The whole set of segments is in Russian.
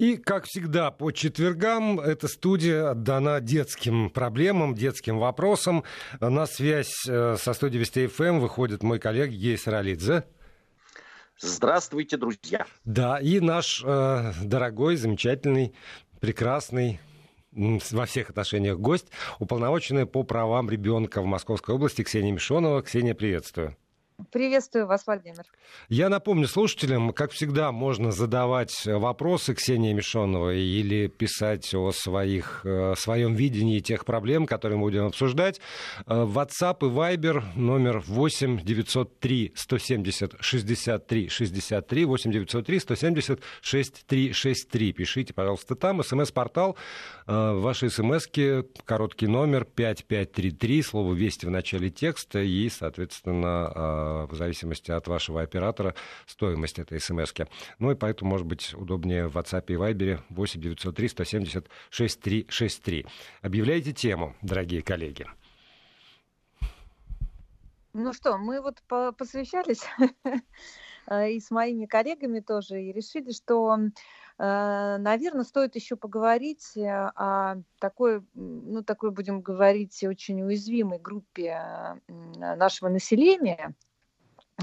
И, как всегда, по четвергам эта студия отдана детским проблемам, детским вопросам. На связь э, со студией Вести ФМ эм выходит мой коллега Гейс Ролидзе. Здравствуйте, друзья. Да, и наш э, дорогой, замечательный, прекрасный, во всех отношениях гость, уполномоченная по правам ребенка в Московской области Ксения Мишонова. Ксения, приветствую. Приветствую вас, Владимир. Я напомню слушателям, как всегда, можно задавать вопросы Ксении Мишоновой или писать о своих, э, своем видении тех проблем, которые мы будем обсуждать. Э, WhatsApp и Viber номер 8 903 170 63 63 8 903 170 63 63. Пишите, пожалуйста, там. СМС-портал. Э, ваши смски, короткий номер 5533, слово «Вести» в начале текста и, соответственно, в зависимости от вашего оператора стоимость этой смс -ки. Ну и поэтому, может быть, удобнее в WhatsApp и Viber 8 903 170 6363. Объявляйте тему, дорогие коллеги. Ну что, мы вот посвящались и с моими коллегами тоже, и решили, что Э, Наверное, стоит еще поговорить э, о такой, ну, такой, будем говорить, очень уязвимой группе нашего населения.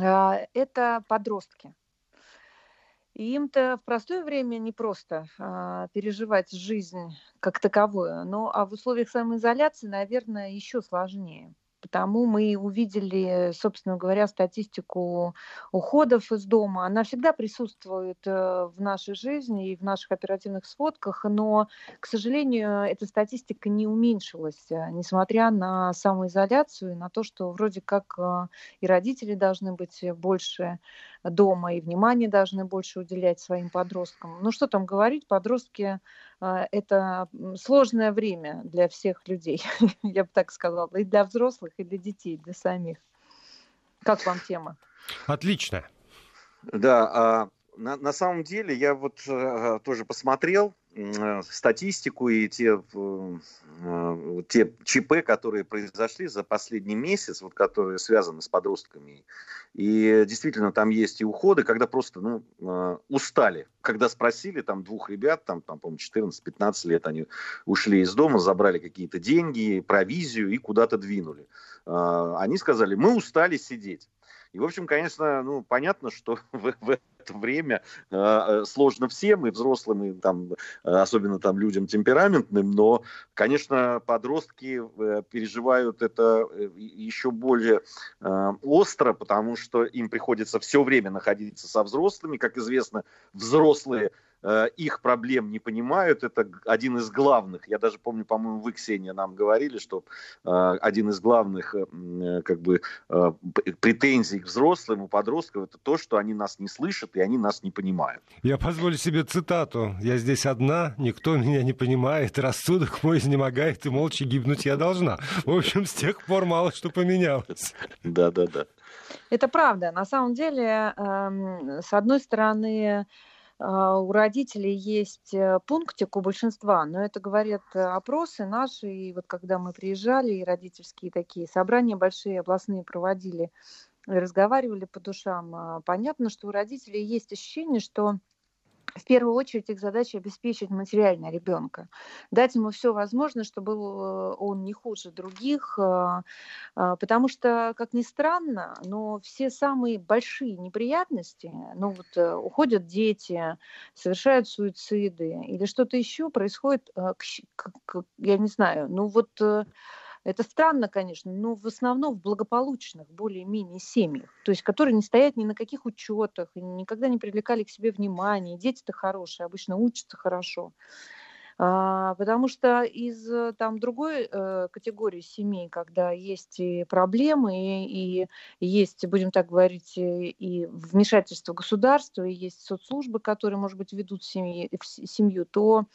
Э, это подростки. Им-то в простое время не просто а, переживать жизнь как таковую, но а в условиях самоизоляции, наверное, еще сложнее. Потому мы увидели, собственно говоря, статистику уходов из дома. Она всегда присутствует э, в нашей жизни и в наших оперативных сводках, но, к сожалению, эта статистика не уменьшилась, э, несмотря на самоизоляцию и на то, что вроде как э, и родители должны быть больше дома, и внимание должны больше уделять своим подросткам. Ну что там говорить, подростки это сложное время для всех людей, я бы так сказала, и для взрослых, и для детей, и для самих. Как вам тема? Отлично. Да, а, на, на самом деле я вот а, тоже посмотрел Э, статистику и те, э, те ЧП, которые произошли за последний месяц, вот, которые связаны с подростками. И действительно там есть и уходы, когда просто ну, э, устали. Когда спросили там двух ребят, там, там по-моему, 14-15 лет, они ушли из дома, забрали какие-то деньги, провизию и куда-то двинули. Они сказали, мы устали сидеть. И, в общем, конечно, ну, понятно, что в, в это время э, сложно всем, и взрослым, и там, особенно там людям темпераментным, но, конечно, подростки э, переживают это э, еще более э, остро, потому что им приходится все время находиться со взрослыми. Как известно, взрослые их проблем не понимают. Это один из главных. Я даже помню, по-моему, вы, Ксения, нам говорили, что э, один из главных э, как бы претензий к взрослым у подростков это то, что они нас не слышат и они нас не понимают. Я позволю себе цитату. «Я здесь одна, никто меня не понимает, рассудок мой изнемогает, и молча гибнуть я должна». В общем, с тех пор мало что поменялось. Да, да, да. Это правда. На самом деле, эм, с одной стороны, у родителей есть э, пунктик у большинства, но это говорят э, опросы наши, и вот когда мы приезжали, и родительские такие собрания большие областные проводили, разговаривали по душам, а, понятно, что у родителей есть ощущение, что в первую очередь их задача обеспечить материально ребенка, дать ему все возможное, чтобы э, он не хуже других, а, а, потому что, как ни странно, но все самые большие неприятности, ну вот э, уходят дети, совершают суициды или что-то еще происходит, э, я не знаю, ну вот это странно, конечно, но в основном в благополучных, более-менее семьях, то есть которые не стоят ни на каких учетах, никогда не привлекали к себе внимания. Дети-то хорошие, обычно учатся хорошо. А, потому что из там другой э, категории семей, когда есть и проблемы, и, и есть, будем так говорить, и, и вмешательство государства, и есть соцслужбы, которые, может быть, ведут семьи, семью, то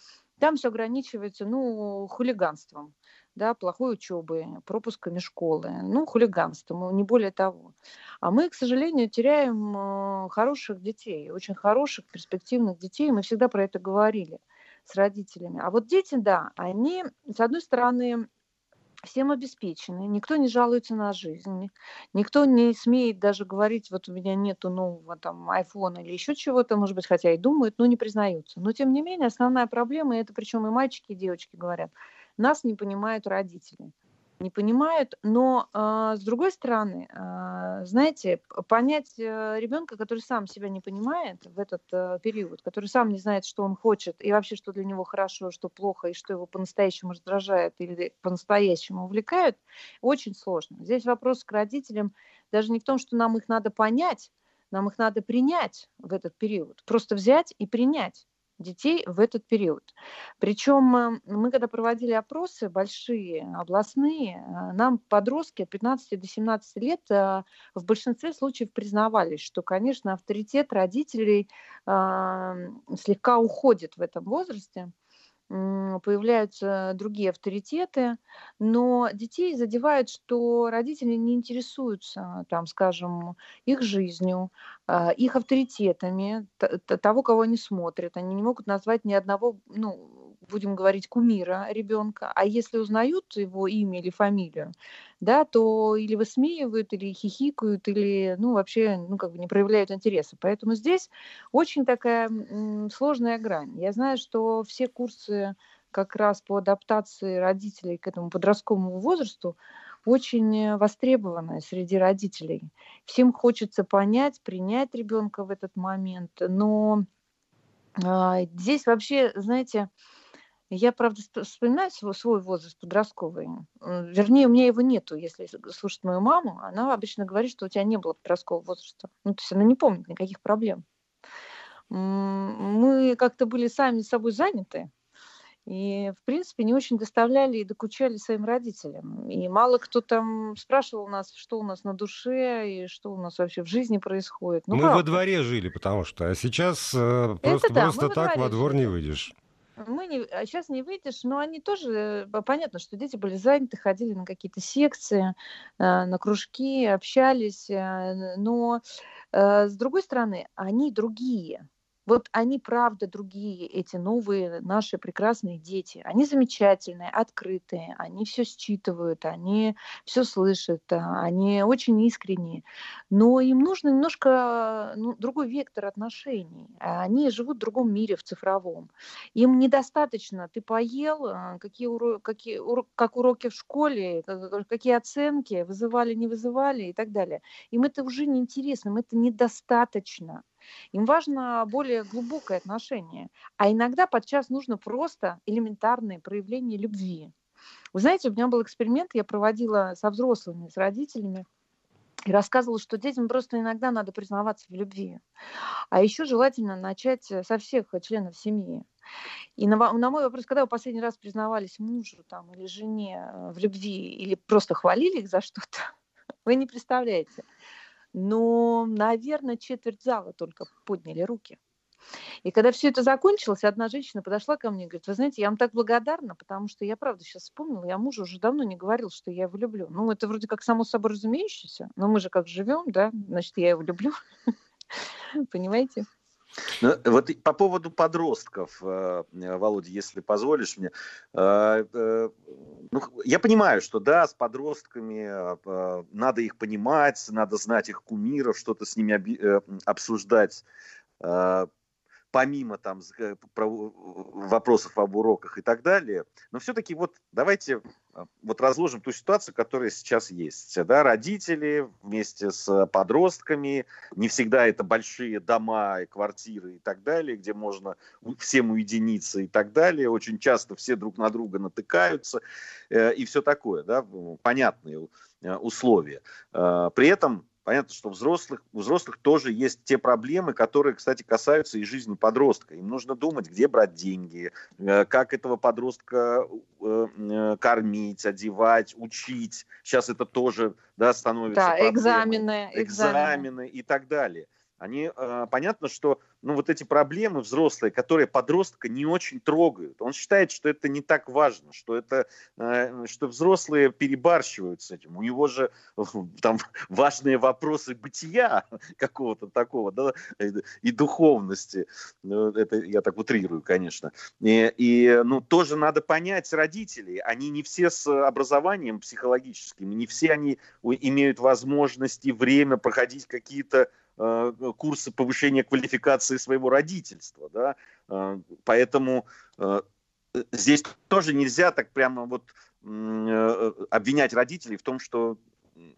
там все ограничивается, ну, хулиганством да, плохой учебы, пропусками школы, ну, хулиганством, не более того. А мы, к сожалению, теряем э, хороших детей, очень хороших, перспективных детей, мы всегда про это говорили с родителями. А вот дети, да, они, с одной стороны, всем обеспечены, никто не жалуется на жизнь, никто не смеет даже говорить, вот у меня нету нового там айфона или еще чего-то, может быть, хотя и думают, но не признаются. Но тем не менее, основная проблема, и это причем и мальчики, и девочки говорят, нас не понимают родители не понимают. Но э, с другой стороны, э, знаете, понять э, ребенка, который сам себя не понимает в этот э, период, который сам не знает, что он хочет, и вообще, что для него хорошо, что плохо, и что его по-настоящему раздражает или по-настоящему увлекает, очень сложно. Здесь вопрос к родителям даже не в том, что нам их надо понять, нам их надо принять в этот период. Просто взять и принять детей в этот период. Причем э, мы, когда проводили опросы большие, областные, э, нам подростки от 15 до 17 лет э, в большинстве случаев признавались, что, конечно, авторитет родителей слегка уходит в этом возрасте появляются другие авторитеты, но детей задевает, что родители не интересуются, там, скажем, их жизнью, а, их авторитетами, того, кого они смотрят. Они не могут назвать ни одного, ну, будем говорить, кумира ребенка. А если узнают его имя или фамилию, да, то или высмеивают, или хихикают, или, ну, вообще, ну, как бы не проявляют интереса. Поэтому здесь очень такая сложная грань. Я знаю, что все курсы как раз по адаптации родителей к этому подростковому возрасту очень востребованы среди родителей. Всем хочется понять, принять ребенка в этот момент, но а, здесь вообще, знаете, я, правда, вспоминаю свой, свой возраст подростковый. Вернее, у меня его нету, если слушать мою маму. Она обычно говорит, что у тебя не было подросткового возраста. Ну, то есть она не помнит никаких проблем. Мы как-то были сами собой заняты. И, в принципе, не очень доставляли и докучали своим родителям. И мало кто там спрашивал нас, что у нас на душе и что у нас вообще в жизни происходит. Ну, мы правда. во дворе жили, потому что. А сейчас э, просто, да, просто так во двор жили. не выйдешь мы не, а сейчас не выйдешь, но они тоже, э, понятно, что дети были заняты, ходили на какие-то секции, э, на кружки, общались, э, но с другой стороны, они другие. Вот они, правда, другие, эти новые наши прекрасные дети. Они замечательные, открытые, они все считывают, они все слышат, а, они очень искренние. Но им нужно немножко ну, другой вектор отношений. Они живут в другом мире, в цифровом. Им недостаточно, ты поел, а, какие уро... какие... как уроки в школе, какие оценки, вызывали, не вызывали и так далее. Им это уже неинтересно, им это недостаточно. Им важно более глубокое отношение. А иногда подчас нужно просто элементарное проявление любви. Вы знаете, у меня был эксперимент, я проводила со взрослыми, с родителями, и рассказывала, что детям просто иногда надо признаваться в любви. А еще желательно начать со всех членов семьи. И на, на мой вопрос, когда вы последний раз признавались мужу там, или жене э, в любви, или просто хвалили их за что-то, вы не представляете но, наверное, четверть зала только подняли руки. И когда все это закончилось, одна женщина подошла ко мне и говорит, вы знаете, я вам так благодарна, потому что я правда сейчас вспомнила, я мужу уже давно не говорил, что я его люблю. Ну, это вроде как само собой разумеющееся, но мы же как живем, да, значит, я его люблю. Понимаете? Ну, вот по поводу подростков, э, Володя, если позволишь мне, э, э, ну, я понимаю, что да, с подростками надо их понимать, надо знать их кумиров, что-то с ними обсуждать помимо там э, вопросов об уроках и так далее, но все-таки вот давайте а, вот разложим ту ситуацию, которая сейчас есть. Да, родители вместе с подростками, не всегда это большие дома и квартиры и так далее, где можно всем уединиться и так далее. Очень часто все друг на друга натыкаются э, и все такое, да, понятные э, условия. Э, при этом Понятно, что взрослых, у взрослых тоже есть те проблемы, которые, кстати, касаются и жизни подростка. Им нужно думать, где брать деньги, э, как этого подростка э, э, кормить, одевать, учить. Сейчас это тоже да, становится Да, экзамены, экзамены. Экзамены и так далее. Они, э, понятно, что ну, вот эти проблемы взрослые, которые подростка не очень трогают. Он считает, что это не так важно, что, это, э, что взрослые перебарщивают с этим. У него же там важные вопросы бытия какого-то такого, да, и духовности. Ну, это я так утрирую, конечно. И, и ну, тоже надо понять родителей. Они не все с образованием психологическим, не все они имеют возможность и время проходить какие-то Э, курсы повышения квалификации своего родительства. Да? Э, поэтому э, здесь тоже нельзя так прямо вот обвинять родителей в том, что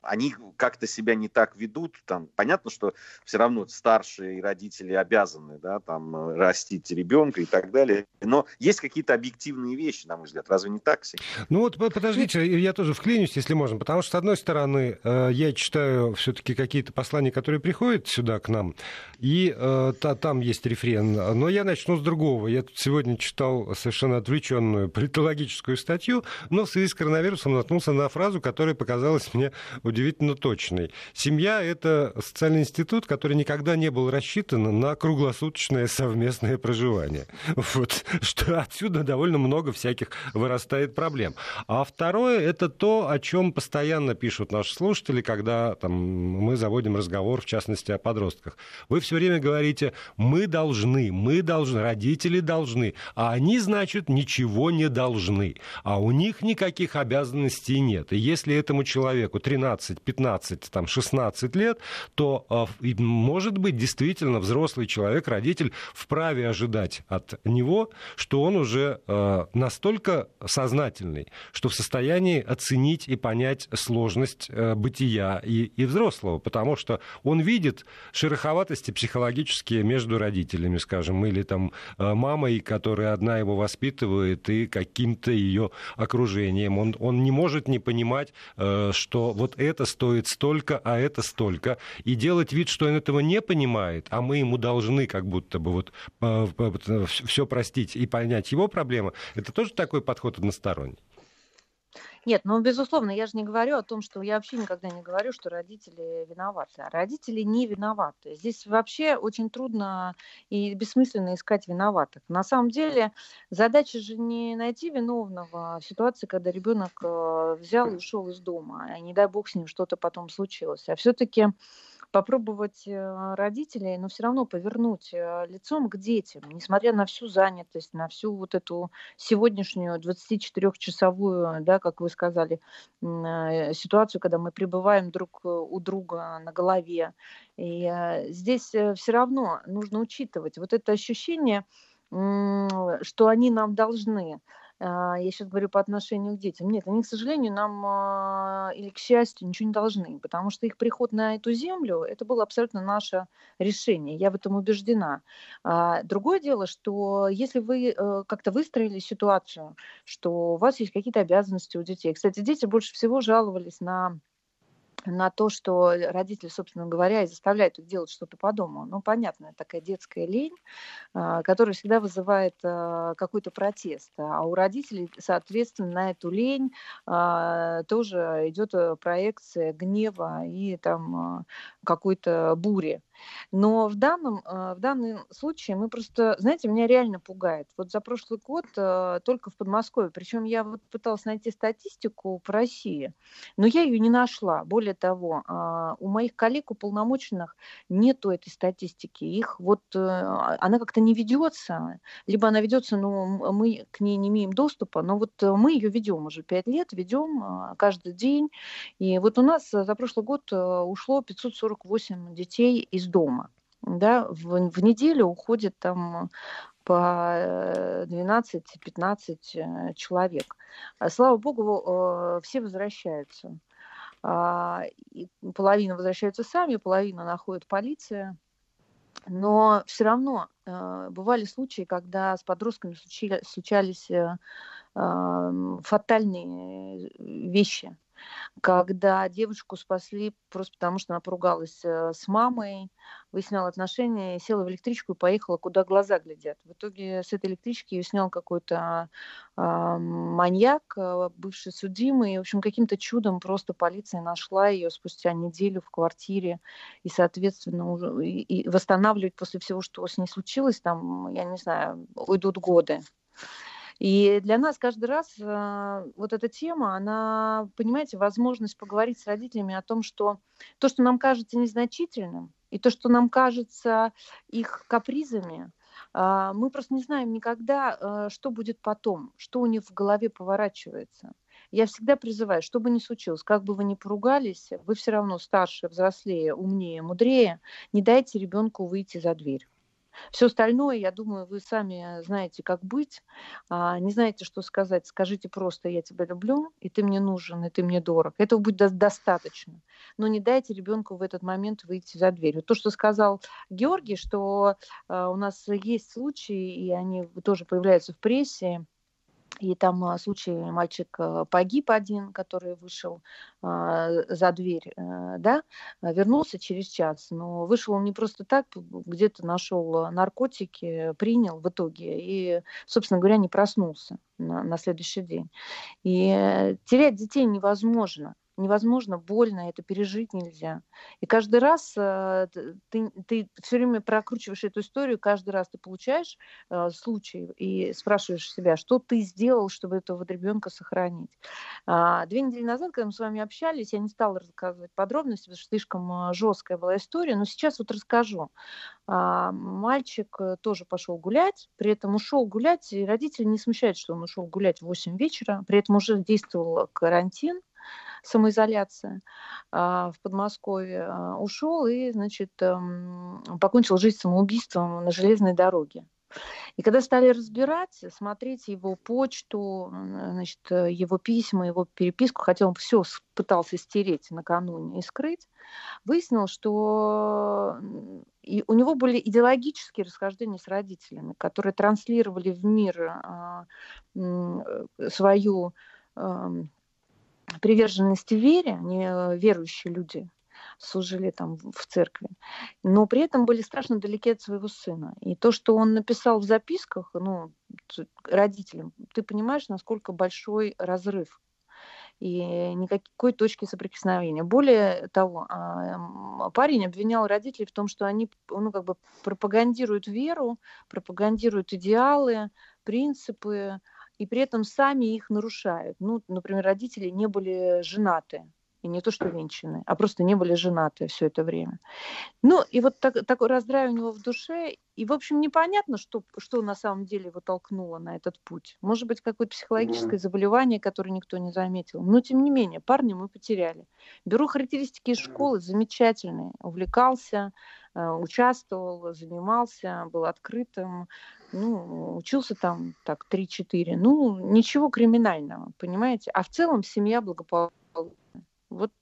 они как-то себя не так ведут. Там, понятно, что все равно старшие родители обязаны да, там, э, растить ребенка и так далее. Но есть какие-то объективные вещи, на мой взгляд. Разве не так, Ксения? Ну вот подождите, я тоже вклинюсь, если можно. Потому что, с одной стороны, э, я читаю все-таки какие-то послания, которые приходят сюда к нам, и э, там есть рефрен. Но я начну с другого. Я тут сегодня читал совершенно отвлеченную политологическую статью, но в связи с коронавирусом наткнулся на фразу, которая показалась мне удивительно точный. Семья — это социальный институт, который никогда не был рассчитан на круглосуточное совместное проживание. Вот, что отсюда довольно много всяких вырастает проблем. А второе — это то, о чем постоянно пишут наши слушатели, когда там, мы заводим разговор, в частности, о подростках. Вы все время говорите, мы должны, мы должны, родители должны, а они, значит, ничего не должны. А у них никаких обязанностей нет. И если этому человеку 13, 15, там, 16 лет, то, а, может быть, действительно взрослый человек, родитель, вправе ожидать от него, что он уже а, настолько сознательный, что в состоянии оценить и понять сложность э, бытия и, и взрослого, потому что он видит шероховатости психологические между родителями, скажем, или там э, мамой, которая одна его воспитывает, и каким-то ее окружением. Он, он не может не понимать, э, что вот это стоит столько, а это столько. И делать вид, что он этого не понимает, а мы ему должны как будто бы вот э, все простить и понять его проблемы, это тоже такой подход односторонний. Нет, ну, безусловно, я же не говорю о том, что я вообще никогда не говорю, что родители виноваты. А родители не виноваты. Здесь вообще очень трудно и бессмысленно искать виноватых. На самом деле задача же не найти виновного в ситуации, когда ребенок э, взял и ушел из дома, а не дай бог с ним что-то потом случилось. А все-таки попробовать э, родителей, но все равно повернуть э, лицом к детям, несмотря на всю занятость, на всю вот эту сегодняшнюю 24-часовую, да, как вы сказали, э, ситуацию, когда мы пребываем друг у друга на голове. И здесь все равно нужно учитывать вот это ощущение, что они нам должны. А, я сейчас говорю по отношению к детям. Нет, они, к сожалению, нам а, или к счастью ничего не должны, потому что их приход на эту землю, это было абсолютно наше решение. Я в этом убеждена. А, другое дело, что если вы э, как-то выстроили ситуацию, что у вас есть какие-то обязанности у детей. Кстати, дети больше всего жаловались на на то, что родители, собственно говоря, и заставляют их делать что-то по дому. Ну, понятно, такая детская лень, а, которая всегда вызывает а, какой-то протест. А у родителей, соответственно, на эту лень а, тоже идет э, проекция гнева и там какой-то бури. Но в данном, в данном случае мы просто, знаете, меня реально пугает. Вот за прошлый год только в Подмосковье, причем я вот пыталась найти статистику по России, но я ее не нашла. Более того, а, у моих коллег уполномоченных нету этой статистики. Их вот, э, она как-то не ведется, либо она ведется, но мы к ней не имеем доступа, но вот э, мы ее ведем уже пять лет, ведем а, каждый день. И вот у нас за прошлый год э, ушло 548 детей из дома. Да, в, в неделю уходит там по 12-15 человек. Слава богу, все возвращаются. А, половина возвращаются сами, половина находит полиция. Но все равно э, бывали случаи, когда с подростками случались э, фатальные вещи. Когда девушку спасли просто потому, что она поругалась э, с мамой, выясняла отношения, села в электричку и поехала, куда глаза глядят. В итоге с этой электрички ее снял какой-то э, маньяк, э, бывший судимый. В общем, каким-то чудом просто полиция нашла ее спустя неделю в квартире. И, соответственно, уже, и, и восстанавливать после всего, что с ней случилось, там, я не знаю, уйдут годы. И для нас каждый раз э, вот эта тема, она, понимаете, возможность поговорить с родителями о том, что то, что нам кажется незначительным, и то, что нам кажется их капризами, э, мы просто не знаем никогда, э, что будет потом, что у них в голове поворачивается. Я всегда призываю, что бы ни случилось, как бы вы ни поругались, вы все равно старше, взрослее, умнее, мудрее, не дайте ребенку выйти за дверь. Все остальное, я думаю, вы сами знаете, как быть. А, не знаете, что сказать. Скажите просто «я тебя люблю, и ты мне нужен, и ты мне дорог». Этого будет достаточно. Но не дайте ребенку в этот момент выйти за дверь. Вот то, что сказал Георгий, что а, у нас есть случаи, и они тоже появляются в прессе, и там а, случай, мальчик а, погиб один, который вышел а, за дверь, э, да, вернулся через час. Но вышел он не просто так, где-то нашел наркотики, принял в итоге и, собственно говоря, не проснулся на, на следующий день. И э, терять детей невозможно невозможно, больно, это пережить нельзя. И каждый раз э, ты, ты все время прокручиваешь эту историю, каждый раз ты получаешь э, случай и спрашиваешь себя, что ты сделал, чтобы этого ребенка сохранить. А, две недели назад, когда мы с вами общались, я не стала рассказывать подробности, потому что слишком э, жесткая была история, но сейчас вот расскажу. А, мальчик тоже пошел гулять, при этом ушел гулять, и родители не смущают, что он ушел гулять в 8 вечера, при этом уже действовал карантин, самоизоляция а, в Подмосковье, а, ушел и, значит, эм, покончил жизнь самоубийством на железной дороге. И когда стали разбирать, смотреть его почту, значит, его письма, его переписку, хотя он все пытался стереть накануне и скрыть, выяснил, что и у него были идеологические расхождения с родителями, которые транслировали в мир а, свою приверженности вере, они э, верующие люди, служили там в церкви, но при этом были страшно далеки от своего сына. И то, что он написал в записках, ну, родителям, ты понимаешь, насколько большой разрыв и никакой точки соприкосновения. Более того, а, парень обвинял родителей в том, что они ну, как бы пропагандируют веру, пропагандируют идеалы, принципы, и при этом сами их нарушают. Ну, например, родители не были женаты, и не то, что венчаны, а просто не были женаты все это время. Ну, и вот так, такой раздрай у него в душе, и, в общем, непонятно, что, что на самом деле его толкнуло на этот путь. Может быть, какое-то психологическое заболевание, которое никто не заметил. Но, тем не менее, парня мы потеряли. Беру характеристики из школы, замечательные. Увлекался, э, участвовал, занимался, был открытым, ну, учился там так 3-4, ну, ничего криминального, понимаете? А в целом семья благополучная. Вот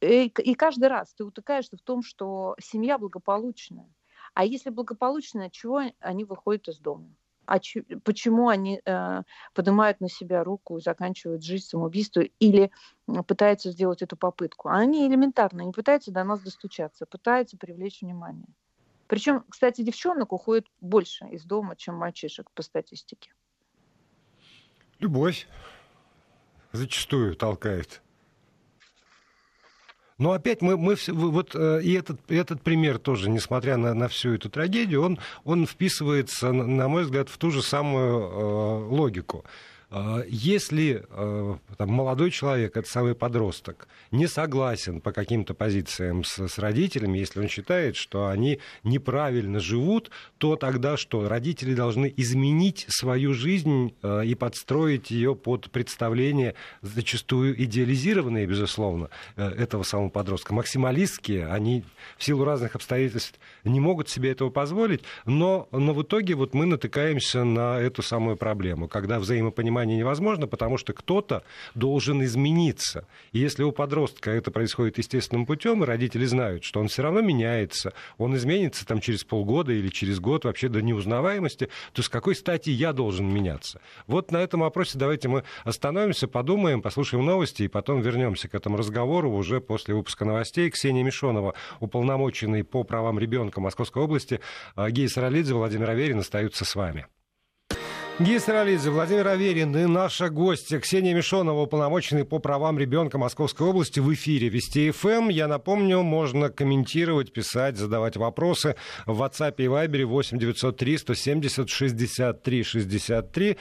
и, и каждый раз ты утыкаешься в том, что семья благополучная. А если благополучная, чего они выходят из дома? А ч, почему они э, поднимают на себя руку и заканчивают жизнь самоубийством или пытаются сделать эту попытку? Они элементарно не пытаются до нас достучаться, пытаются привлечь внимание. Причем, кстати, девчонок уходит больше из дома, чем мальчишек по статистике. Любовь зачастую толкает. Но опять мы, мы вот э, и этот, этот пример тоже, несмотря на, на всю эту трагедию, он, он вписывается, на мой взгляд, в ту же самую э, логику. А, если а, там, молодой человек, это самый подросток, не согласен по каким-то позициям с, с родителями, если он считает, что они неправильно живут, то тогда что? Родители должны изменить свою жизнь а, и подстроить ее под представление, зачастую идеализированные, безусловно, э, этого самого подростка. Максималистские, они в силу разных обстоятельств не могут себе этого позволить, но, но в итоге вот мы натыкаемся на эту самую проблему, когда взаимопонимание понимания невозможно, потому что кто-то должен измениться. И если у подростка это происходит естественным путем, и родители знают, что он все равно меняется, он изменится там через полгода или через год вообще до неузнаваемости, то с какой стати я должен меняться? Вот на этом вопросе давайте мы остановимся, подумаем, послушаем новости и потом вернемся к этому разговору уже после выпуска новостей. Ксения Мишонова, уполномоченный по правам ребенка Московской области, а, Гея Саралидзе, Владимир Аверин остаются с вами. Гия Саралидзе, Владимир Аверин и наша гостья Ксения Мишонова, уполномоченный по правам ребенка Московской области в эфире Вести ФМ. Эм. Я напомню, можно комментировать, писать, задавать вопросы в WhatsApp и Viber 8 903 170 63 63.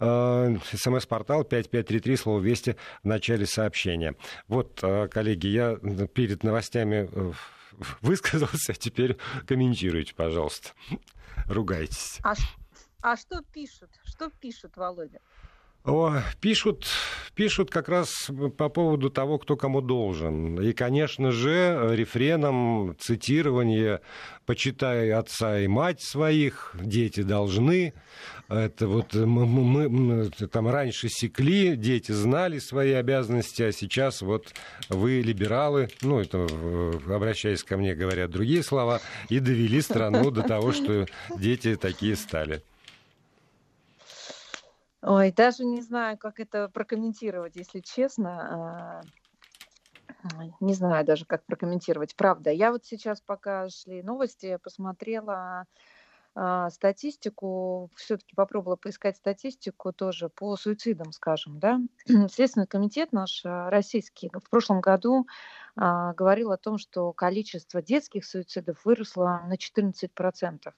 СМС-портал 5533, слово «Вести» в начале сообщения. Вот, э, коллеги, я перед новостями э, высказался, теперь комментируйте, пожалуйста. Ругайтесь. А, а что пишут? Что пишут, Володя? О, пишут, пишут как раз по поводу того, кто кому должен. И, конечно же, рефреном цитирование «почитай отца и мать своих, дети должны». Это вот мы, мы, мы там раньше секли, дети знали свои обязанности, а сейчас вот вы, либералы, ну, это обращаясь ко мне, говорят другие слова, и довели страну до того, что дети такие стали. Ой, даже не знаю, как это прокомментировать, если честно. А, не знаю даже, как прокомментировать. Правда, я вот сейчас, пока шли новости, посмотрела а, статистику, все-таки попробовала поискать статистику тоже по суицидам, скажем, да. Следственный комитет наш а, российский в прошлом году говорил о том, что количество детских суицидов выросло на 14%.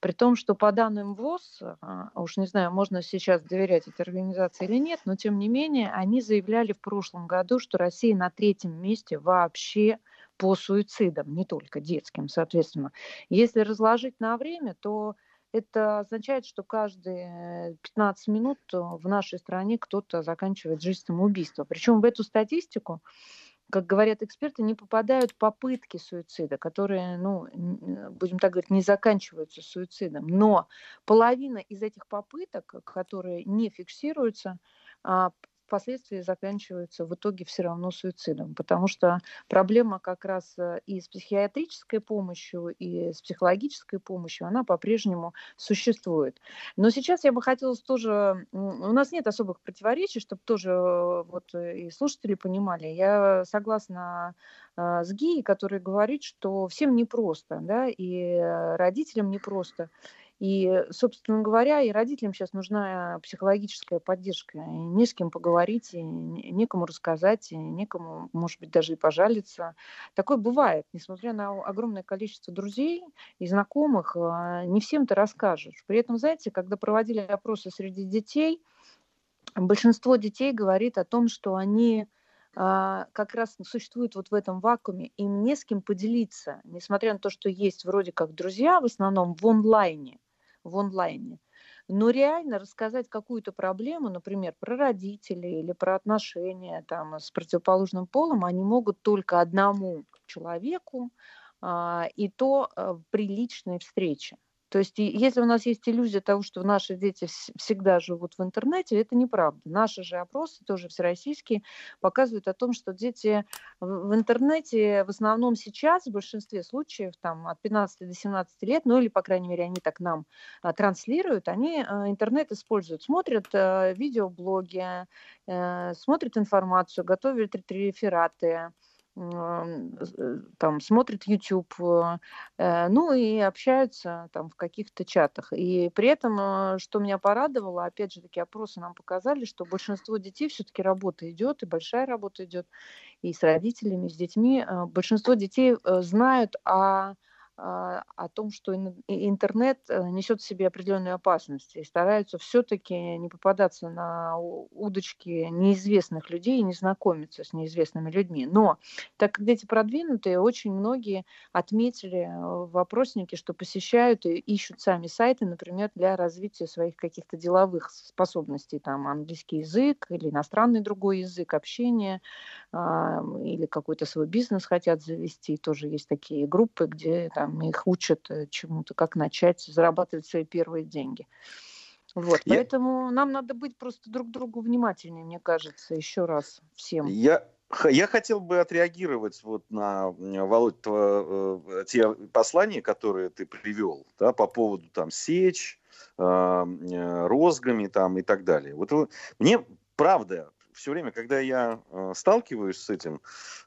При том, что по данным ВОЗ, а, уж не знаю, можно сейчас доверять этой организации или нет, но тем не менее они заявляли в прошлом году, что Россия на третьем месте вообще по суицидам, не только детским, соответственно. Если разложить на время, то это означает, что каждые 15 минут в нашей стране кто-то заканчивает жизнь самоубийством. Причем в эту статистику как говорят эксперты, не попадают попытки суицида, которые, ну, будем так говорить, не заканчиваются суицидом. Но половина из этих попыток, которые не фиксируются, а, впоследствии заканчиваются в итоге все равно суицидом, потому что проблема как раз э, и с психиатрической помощью, и с психологической помощью, она по-прежнему существует. Но сейчас я бы хотела тоже, у нас нет особых противоречий, чтобы тоже э, вот э, и слушатели понимали, я согласна с Гией, который говорит, что всем непросто, да, и родителям непросто. И, собственно говоря, и родителям сейчас нужна психологическая поддержка. И не с кем поговорить, и некому рассказать, и некому, может быть, даже и пожалиться. Такое бывает. Несмотря на огромное количество друзей и знакомых, а, не всем ты расскажешь. При этом, знаете, когда проводили опросы среди детей, большинство детей говорит о том, что они а, как раз существуют вот в этом вакууме, им не с кем поделиться, несмотря на то, что есть вроде как друзья, в основном в онлайне, в онлайне. Но реально рассказать какую-то проблему, например, про родителей или про отношения там, с противоположным полом, они могут только одному человеку, а, и то а, при личной встрече. То есть если у нас есть иллюзия того, что наши дети всегда живут в интернете, это неправда. Наши же опросы, тоже всероссийские, показывают о том, что дети в интернете в основном сейчас, в большинстве случаев, там, от 15 до 17 лет, ну или, по крайней мере, они так нам а, транслируют, они а, интернет используют, смотрят а, видеоблоги, а, смотрят информацию, готовят рефераты, Э, там смотрят YouTube, э, ну и общаются там в каких-то чатах. И при этом, э, что меня порадовало, опять же, такие опросы нам показали, что большинство детей все-таки работа идет, и большая работа идет, и с родителями, и с детьми. Большинство детей знают о о том, что интернет э, несет в себе определенные опасности и стараются все-таки не попадаться на удочки неизвестных людей и не знакомиться с неизвестными людьми. Но так как дети продвинутые, очень многие отметили э, в опроснике, что посещают и ищут сами сайты, например, для развития своих каких-то деловых способностей, там английский язык или иностранный другой язык общения, или какой-то свой бизнес хотят завести. Тоже есть такие группы, где там, их учат э, чему-то, как начать зарабатывать свои первые деньги. Вот, я... поэтому нам надо быть просто друг другу внимательнее, мне кажется, еще раз всем. Я, я хотел бы отреагировать вот на, Володь, э, те послания, которые ты привел, да, по поводу там сечь, э, э, розгами там и так далее. Вот мне правда все время, когда я э, сталкиваюсь с этим,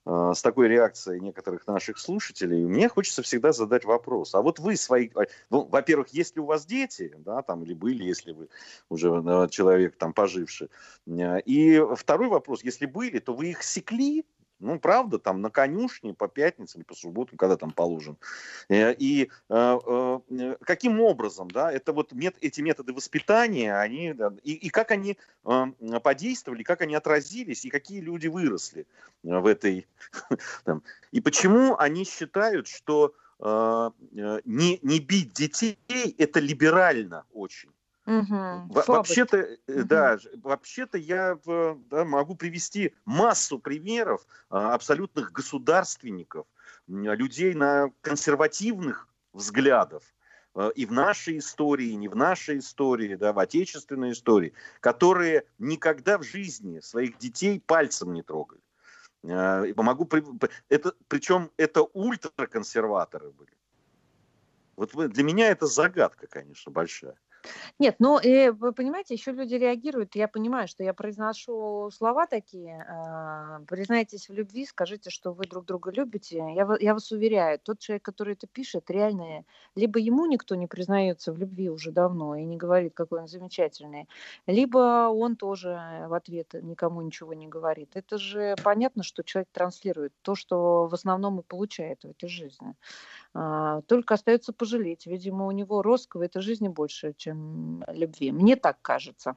э, с такой реакцией некоторых наших слушателей, мне хочется всегда задать вопрос. А вот вы свои... А, ну, во-первых, есть ли у вас дети, да, там, или были, если вы уже человек там поживший. Э, и второй вопрос, если были, то вы их секли, ну, правда, там на конюшне по пятницам, по субботам, когда там положен. Э, и э, э, каким образом, да, это вот мет, эти методы воспитания, они, и, и как они э, подействовали, как они отразились, и какие люди выросли в этой... Там. И почему они считают, что не, не бить детей – это либерально очень. Угу. Вообще-то, угу. да, вообще-то я да, могу привести массу примеров а, абсолютных государственников, людей на консервативных взглядов а, и в нашей истории, и не в нашей истории, да, в отечественной истории, которые никогда в жизни своих детей пальцем не трогали. Могу, это, причем это ультраконсерваторы были. Вот для меня это загадка, конечно, большая. Нет, ну, и вы понимаете, еще люди реагируют. Я понимаю, что я произношу слова такие. Э, признайтесь в любви, скажите, что вы друг друга любите. Я, я вас уверяю, тот человек, который это пишет, реально, либо ему никто не признается в любви уже давно и не говорит, какой он замечательный, либо он тоже в ответ никому ничего не говорит. Это же понятно, что человек транслирует то, что в основном и получает в этой жизни. А, только остается пожалеть. Видимо, у него роска в этой жизни больше, чем любви. Мне так кажется.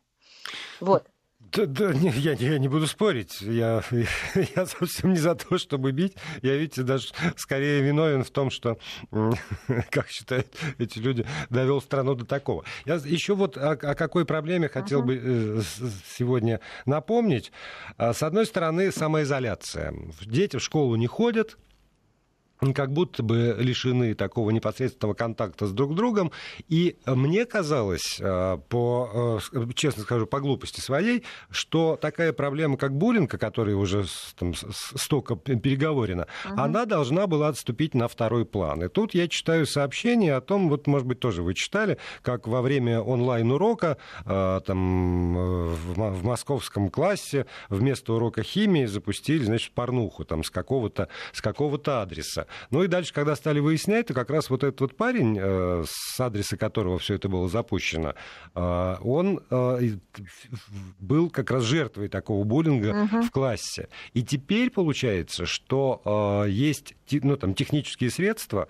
Вот. Да, да не, я, я не буду спорить. Я, я совсем не за то, чтобы бить. Я, видите, даже скорее виновен в том, что, как считают эти люди, довел страну до такого. Я еще вот о, о какой проблеме хотел uh-huh. бы э, сегодня напомнить. А, с одной стороны, самоизоляция. Дети в школу не ходят, как будто бы лишены такого непосредственного контакта с друг другом. И мне казалось, э, по, э, честно скажу, по глупости своей, что такая проблема, как буллинг, о которой уже там, столько переговорено, угу. она должна была отступить на второй план. И тут я читаю сообщение о том, вот, может быть, тоже вы читали, как во время онлайн-урока э, там, в московском классе вместо урока химии запустили, значит, порнуху там, с какого-то с какого-то адреса. Ну и дальше, когда стали выяснять, то как раз вот этот вот парень, э, с адреса которого все это было запущено, э, он э, был как раз жертвой такого буллинга угу. в классе. И теперь получается, что есть ну, там, технические средства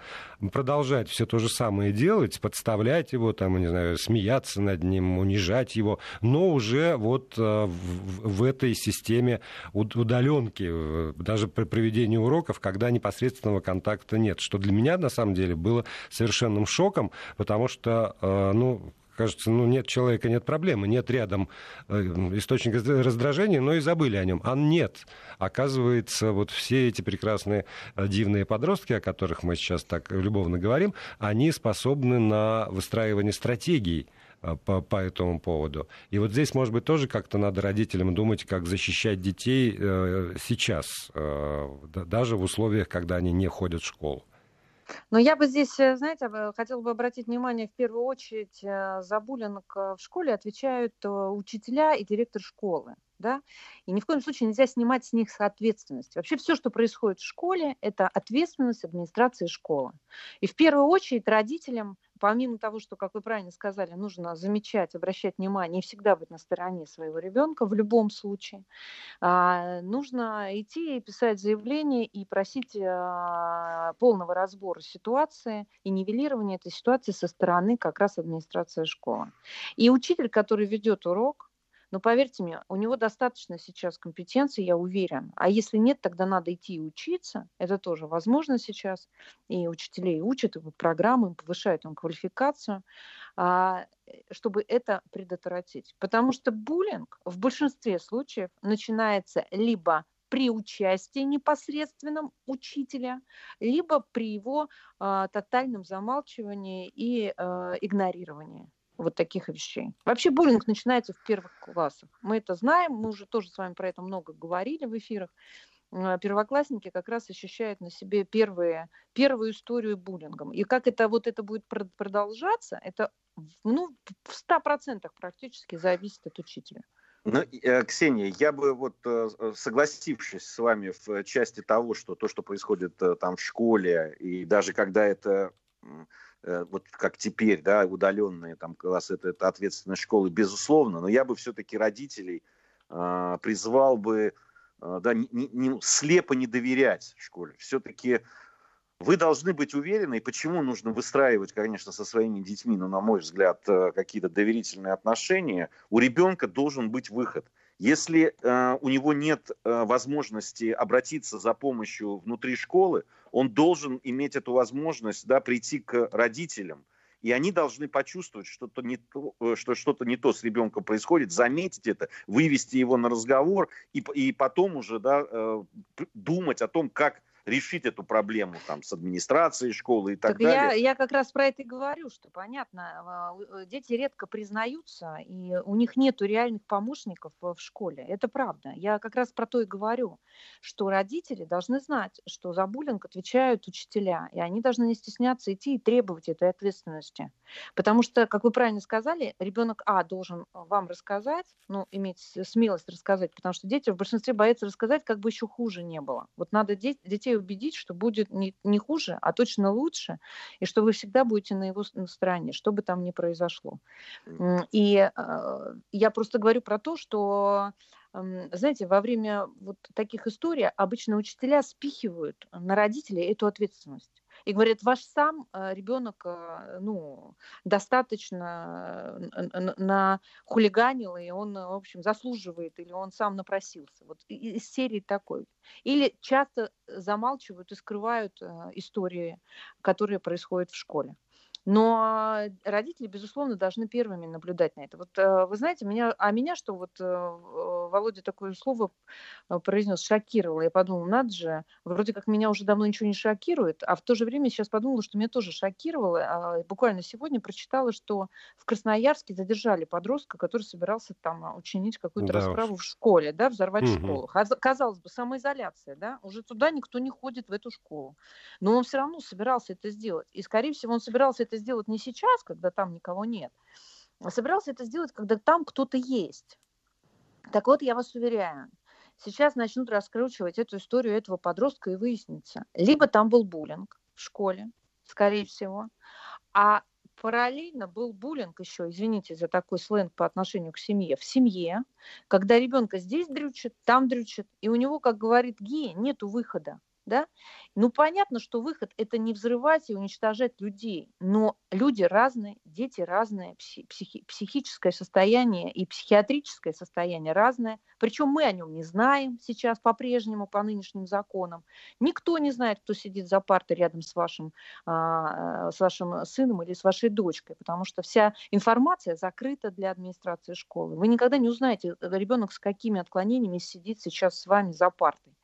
продолжать все то же самое делать, подставлять его, там, не знаю, смеяться над ним, унижать его, но уже вот в, в этой системе удаленки, даже при проведении уроков, когда непосредственного контакта нет, что для меня на самом деле было совершенным шоком, потому что, э, ну, кажется, ну нет человека, нет проблемы, нет рядом э, источника раздражения, но и забыли о нем. А нет. Оказывается, вот все эти прекрасные э, дивные подростки, о которых мы сейчас так любовно говорим, они способны на выстраивание стратегий по, по этому поводу. И вот здесь, может быть, тоже как-то надо родителям думать, как защищать детей э, сейчас, э, даже в условиях, когда они не ходят в школу. Но я бы здесь, э, знаете, хотела бы обратить внимание, в первую очередь, э, за буллинг в школе отвечают э, учителя и директор школы. Да? И ни в коем случае нельзя снимать с них ответственность. Вообще все, что происходит в школе, это ответственность администрации школы. И в первую очередь родителям помимо того, что, как вы правильно сказали, нужно замечать, обращать внимание и всегда быть на стороне своего ребенка в любом случае, а, нужно идти и писать заявление и просить а, полного разбора ситуации и нивелирования этой ситуации со стороны как раз администрации школы. И учитель, который ведет урок, но поверьте мне, у него достаточно сейчас компетенции, я уверен. А если нет, тогда надо идти и учиться. Это тоже возможно сейчас. И учителей учат, и программы, повышают им квалификацию, а, чтобы это предотвратить. Потому что буллинг в большинстве случаев начинается либо при участии непосредственном учителя, либо при его э, тотальном замалчивании и э, игнорировании. Вот таких вещей. Вообще буллинг начинается в первых классах. Мы это знаем, мы уже тоже с вами про это много говорили в эфирах. А, первоклассники как раз ощущают на себе первые, первую историю буллингом. И как это вот это будет продолжаться, это ну, в ста процентах практически зависит от учителя. Ну, э, Ксения, я бы вот э, э, согласившись с вами в части того, что то, что происходит там в школе, и даже когда это вот как теперь, да, удаленные там классы, это, это ответственность школы, безусловно, но я бы все-таки родителей э, призвал бы, э, да, не, не, слепо не доверять школе. Все-таки вы должны быть уверены, почему нужно выстраивать, конечно, со своими детьми, но, на мой взгляд, э, какие-то доверительные отношения. У ребенка должен быть выход. Если э, у него нет э, возможности обратиться за помощью внутри школы, он должен иметь эту возможность да, прийти к родителям. И они должны почувствовать, что-то не то, э, что что-то не то с ребенком происходит, заметить это, вывести его на разговор и, и потом уже да, э, думать о том, как решить эту проблему там, с администрацией школы и так, так далее. Я, я как раз про это и говорю, что понятно, а, э, дети редко признаются, и у них нет реальных помощников в школе. Это правда. Я как раз про то и говорю, что родители должны знать, что за буллинг отвечают учителя, и они должны не стесняться идти и требовать этой ответственности. Потому что, как вы правильно сказали, ребенок А должен вам рассказать, ну, иметь смелость рассказать, потому что дети в большинстве боятся рассказать, как бы еще хуже не было. Вот надо детей детей убедить, что будет не, не хуже, а точно лучше, и что вы всегда будете на его стороне, что бы там ни произошло. И э, я просто говорю про то, что знаете, во время вот таких историй обычно учителя спихивают на родителей эту ответственность и говорят, ваш сам э, ребенок э, ну, достаточно э, на хулиганил, и он, в общем, заслуживает, или он сам напросился. Вот из серии такой. Или часто замалчивают и скрывают истории, которые происходят в школе. Но родители, безусловно, должны первыми наблюдать на это. Вот э, вы знаете, меня, а меня что вот э, Володя такое слово э, произнес, шокировало. Я подумала, надо же, вроде как меня уже давно ничего не шокирует, а в то же время сейчас подумала, что меня тоже шокировало. А буквально сегодня прочитала, что в Красноярске задержали подростка, который собирался там учинить какую-то да расправу уж. в школе, да, взорвать угу. школу. Казалось бы, самоизоляция, да, уже туда никто не ходит в эту школу. Но он все равно собирался это сделать. И, скорее всего, он собирался это сделать не сейчас, когда там никого нет, а собирался это сделать, когда там кто-то есть. Так вот, я вас уверяю, сейчас начнут раскручивать эту историю этого подростка и выяснится. Либо там был буллинг в школе, скорее всего, а параллельно был буллинг еще, извините за такой сленг по отношению к семье, в семье, когда ребенка здесь дрючит, там дрючит, и у него, как говорит Гея, нету выхода да? Ну, понятно, что выход – это не взрывать и уничтожать людей, но люди разные, дети разные, психи, психическое состояние и психиатрическое состояние разное, причем мы о нем не знаем сейчас по-прежнему, по нынешним законам. Никто не знает, кто сидит за партой рядом с вашим, а, с вашим сыном или с вашей дочкой, потому что вся информация закрыта для администрации школы. Вы никогда не узнаете, э, ребенок с какими отклонениями сидит сейчас с вами за партой.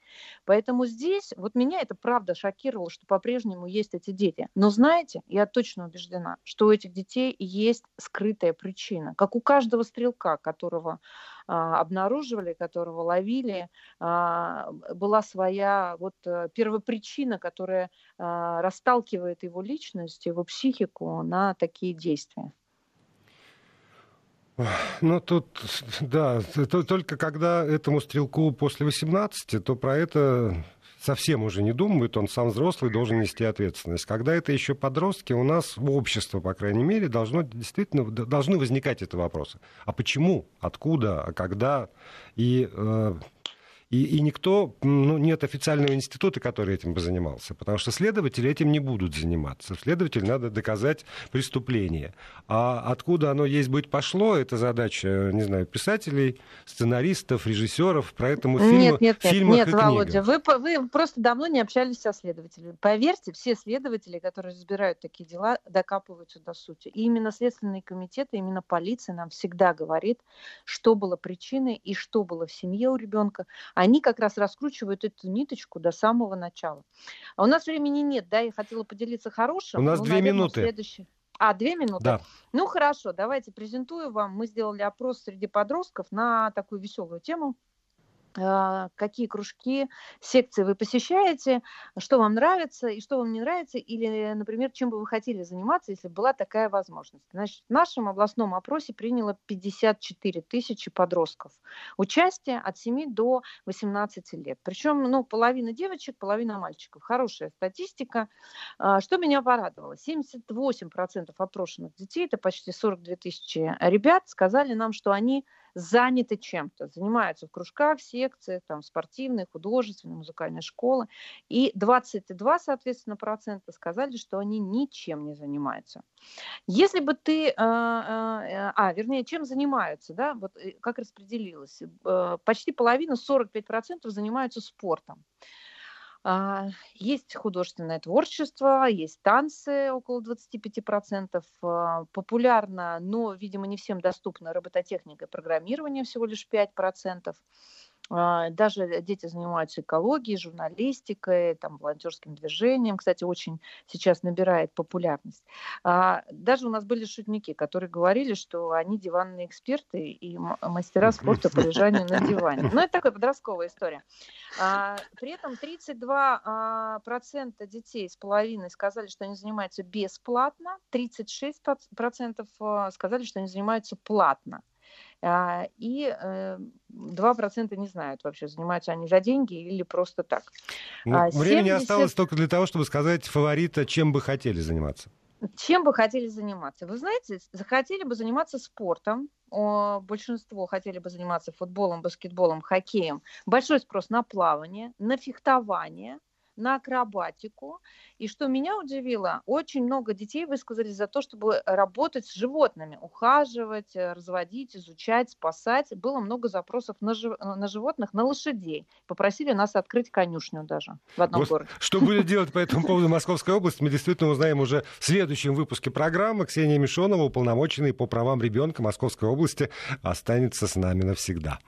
Поэтому здесь, вот меня это правда шокировало, что по-прежнему есть эти дети. Но знаете, я точно убеждена, что у этих детей есть скрытая причина. Как у каждого стрелка, которого а, обнаруживали, которого ловили, а, была своя вот э, первопричина, которая а, расталкивает его личность, его психику на такие действия. Ну, тут, да, только когда этому стрелку после 18, то про это совсем уже не думают, он сам взрослый должен нести ответственность. Когда это еще подростки, у нас в обществе, по крайней мере, должно действительно должны возникать эти вопросы. А почему, откуда, а когда? И э, и, и никто, ну, нет официального института, который этим бы занимался, потому что следователи этим не будут заниматься. Следователю надо доказать преступление. А откуда оно есть быть пошло, это задача, не знаю, писателей, сценаристов, режиссеров, поэтому фильмы, нет, нет, нет, фильмах нет, и Володя, вы, вы просто давно не общались со следователями. Поверьте, все следователи, которые разбирают такие дела, докапываются до сути. И именно Следственный комитет, именно полиция нам всегда говорит, что было причиной и что было в семье у ребенка, они как раз раскручивают эту ниточку до самого начала. А у нас времени нет, да, я хотела поделиться хорошим. У нас две минуты. Следующий... А, две минуты? Да. Ну, хорошо, давайте презентую вам. Мы сделали опрос среди подростков на такую веселую тему какие кружки, секции вы посещаете, что вам нравится и что вам не нравится, или, например, чем бы вы хотели заниматься, если была такая возможность. Значит, в нашем областном опросе приняло 54 тысячи подростков. Участие от 7 до 18 лет. Причем, ну, половина девочек, половина мальчиков. Хорошая статистика. А, что меня порадовало? 78% опрошенных детей, это почти 42 тысячи ребят, сказали нам, что они заняты чем-то, занимаются в кружках, секциях, там, спортивной, художественной, музыкальной школы. И 22, соответственно, процента сказали, что они ничем не занимаются. Если бы ты, а, а, а вернее, чем занимаются, да, вот э, как распределилось, э, почти половина, 45% занимаются спортом. А, есть художественное творчество, есть танцы, около 25%. А, популярно, но, видимо, не всем доступна робототехника и программирование, всего лишь 5%. А, даже дети занимаются экологией, журналистикой, там, волонтерским движением. Кстати, очень сейчас набирает популярность. А, даже у нас были шутники, которые говорили, что они диванные эксперты и мастера спорта по лежанию на диване. Ну, это такая подростковая история. А, при этом 32% детей с половиной сказали, что они занимаются бесплатно, 36% сказали, что они занимаются платно. А, и 2% э, не знают вообще, занимаются они за деньги или просто так. Ну, 70... Времени осталось только для того, чтобы сказать фаворита, чем бы хотели заниматься. Чем бы хотели заниматься? Вы знаете, захотели бы заниматься спортом, большинство хотели бы заниматься футболом, баскетболом, хоккеем. Большой спрос на плавание, на фехтование, на акробатику. И что меня удивило, очень много детей высказались за то, чтобы работать с животными, ухаживать, э, разводить, изучать, спасать. Было много запросов на, жив... на животных, на лошадей. Попросили нас открыть конюшню даже в одном вот городе. Что будет делать по этому поводу Московской области, мы действительно узнаем уже в следующем выпуске программы. Ксения Мишонова, уполномоченный по правам ребенка Московской области, останется с нами навсегда.